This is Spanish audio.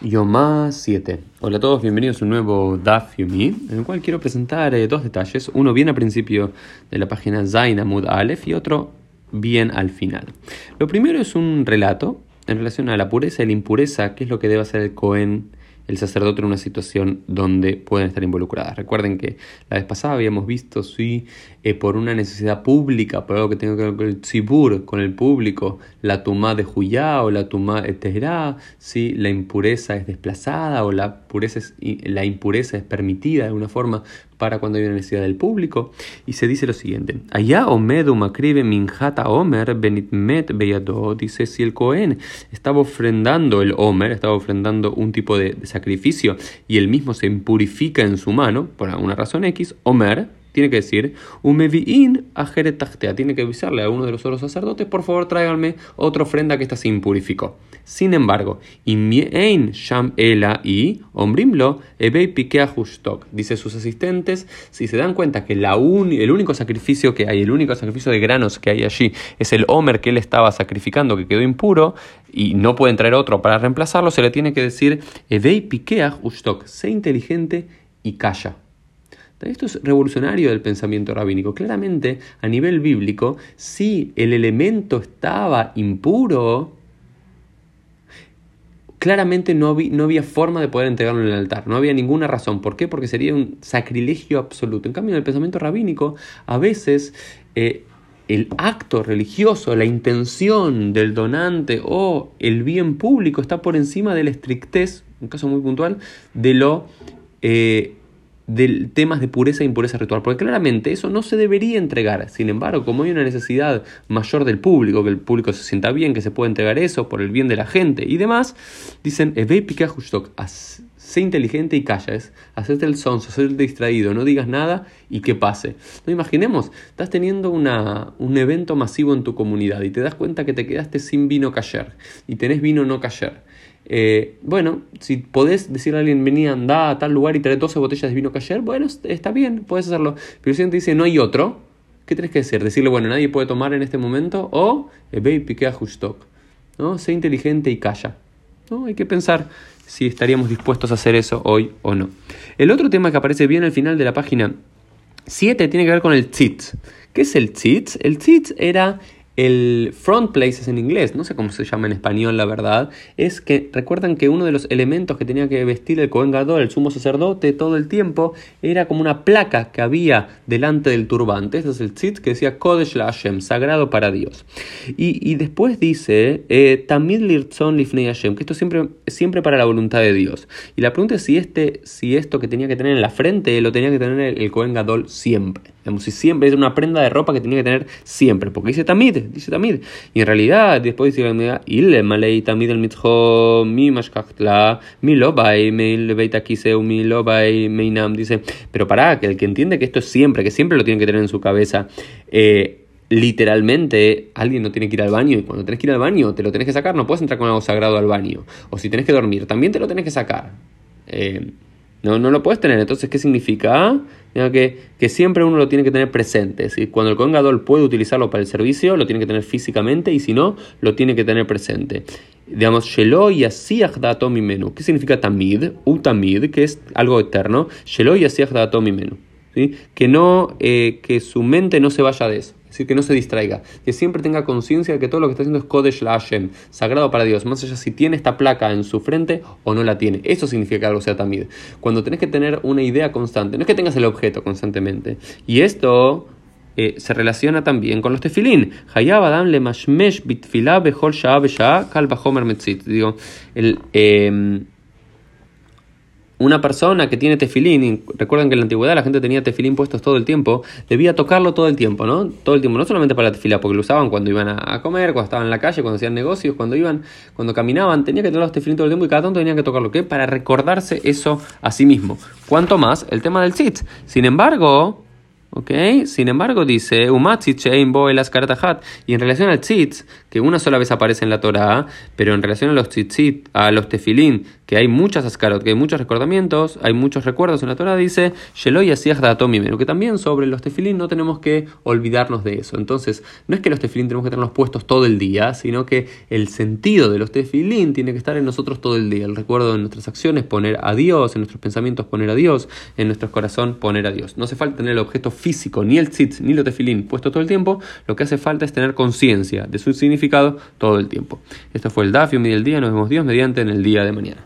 Yomá 7. Hola a todos, bienvenidos a un nuevo Daf en el cual quiero presentar eh, dos detalles. Uno bien al principio de la página Zain Amud Aleph y otro bien al final. Lo primero es un relato en relación a la pureza y la impureza, qué es lo que debe hacer el Cohen el sacerdote en una situación donde pueden estar involucradas. Recuerden que la vez pasada habíamos visto si eh, por una necesidad pública, por algo que tenga que ver con el tzibur, con el público, la tumá de Juyá o la tumá de Teherá, si la impureza es desplazada o la, pureza la impureza es permitida de alguna forma para cuando hay una necesidad del público. Y se dice lo siguiente: Allá Omedu Makribe Minjata Omer Benitmet Beyado. Dice: Si el Cohen estaba ofrendando el Omer, estaba ofrendando un tipo de, sacrificio y él mismo se impurifica en su mano, por alguna razón X, Omer tiene que decir, Umevi'in ajeretachtea, tiene que avisarle a uno de los otros sacerdotes, por favor tráiganme otra ofrenda que esta se impurificó. Sin embargo, Imiein Sham Ela y Ombrimlo Ebei Pikea Dice sus asistentes, si se dan cuenta que la el único sacrificio que hay, el único sacrificio de granos que hay allí, es el Homer que él estaba sacrificando, que quedó impuro, y no pueden traer otro para reemplazarlo, se le tiene que decir Ebei Pikea sé inteligente y calla. Esto es revolucionario del pensamiento rabínico. Claramente, a nivel bíblico, si el elemento estaba impuro, claramente no, había forma de poder entregarlo en el altar, no había ninguna razón. ¿Por qué? Porque sería un sacrilegio absoluto. En cambio, en el pensamiento rabínico, a veces eh, el acto religioso, la intención del donante o el bien público está por encima de la estrictez, un caso muy puntual, de lo... Eh, de temas de pureza e impureza ritual, porque claramente eso no se debería entregar. Sin embargo, como hay una necesidad mayor del público, que el público se sienta bien, que se puede entregar eso por el bien de la gente y demás, dicen, sé inteligente y calla, es hacerte el sonso, hacerte el distraído, no digas nada y que pase. No imaginemos, estás teniendo una, un evento masivo en tu comunidad y te das cuenta que te quedaste sin vino cayer y tenés vino no cayer. Eh, bueno, si podés decirle a alguien, vení, anda a tal lugar y trae 12 botellas de vino cayer, bueno, está bien, puedes hacerlo. Pero si alguien te dice, no hay otro, ¿qué tienes que decir? Decirle, bueno, nadie puede tomar en este momento, o eh, ve y piquea justok. ¿no? Sé inteligente y calla. ¿no? Hay que pensar si estaríamos dispuestos a hacer eso hoy o no. El otro tema que aparece bien al final de la página 7 tiene que ver con el tzitz. ¿Qué es el tzitz? El tzitz era el front places en inglés, no sé cómo se llama en español la verdad, es que recuerdan que uno de los elementos que tenía que vestir el Cohen Gadol, el sumo sacerdote, todo el tiempo, era como una placa que había delante del turbante. Este es el tzitz que decía Kodesh la Hashem, sagrado para Dios. Y, después dice eh, Tamid Lirtzon Lifnei Hashem, que esto siempre, siempre para la voluntad de Dios. Y la pregunta es si, este, si esto que tenía que tener en la frente lo tenía que tener el, Cohen Gadol siempre. Digamos, si siempre es una prenda de ropa que tenía que tener siempre, porque dice Tamid, dice Tamid. Y en realidad, después dice le Malei el Mitzho, mi Mashkachtla, mi Lobai, mi mi Lobai, Meinam. Dice, pero para, que el que entiende que esto es siempre, que siempre lo tiene que tener en su cabeza, eh, literalmente alguien no tiene que ir al baño y cuando tenés que ir al baño te lo tenés que sacar, no puedes entrar con algo sagrado al baño. O si tenés que dormir, también te lo tenés que sacar. Eh, no, no lo puedes tener. Entonces, ¿qué significa? Que, que siempre uno lo tiene que tener presente. Si cuando el Cohen puede utilizarlo para el servicio, lo tiene que tener físicamente y si no, lo tiene que tener presente. Digamos, Shelo y mi menú. ¿Qué significa tamid? U tamid, que es algo eterno. Shelo y mi menú. ¿sí? Que, no, eh, que su mente no se vaya de eso decir, que no se distraiga, que siempre tenga conciencia de que todo lo que está haciendo es Kodesh la Hashem, sagrado para Dios, más allá si tiene esta placa en su frente o no la tiene. Eso significa que algo sea tamid. Cuando tenés que tener una idea constante, no es que tengas el objeto constantemente. Y esto eh, se relaciona también con los tefilín. le mashmesh bitfilá behol Digo, el... Eh, una persona que tiene tefilín, recuerden que en la antigüedad la gente tenía tefilín puestos todo el tiempo, debía tocarlo todo el tiempo, ¿no? Todo el tiempo, no solamente para la tefila, porque lo usaban cuando iban a comer, cuando estaban en la calle, cuando hacían negocios, cuando iban, cuando caminaban, tenía que tocar los tefilín todo el tiempo y cada tanto tenían que tocarlo, ¿qué? Para recordarse eso a sí mismo. Cuanto más el tema del sit. Sin embargo, ¿Ok? Sin embargo, dice, y en relación al tzitz, que una sola vez aparece en la Torah, pero en relación a los tzitzit, a los tefilín, que hay muchas ascarot, que hay muchos recordamientos, hay muchos recuerdos en la Torah, dice Sheloy que también sobre los tefilín no tenemos que olvidarnos de eso. Entonces, no es que los tefilín tenemos que tenerlos puestos todo el día, sino que el sentido de los tefilín tiene que estar en nosotros todo el día. El recuerdo en nuestras acciones, poner a Dios, en nuestros pensamientos poner a Dios, en nuestro corazón poner a Dios. No hace falta tener el objeto físico, ni el tzitz, ni los tefilín puesto todo el tiempo, lo que hace falta es tener conciencia de su significado todo el tiempo. Esto fue el Dafio, y el día, nos vemos Dios mediante en el día de mañana.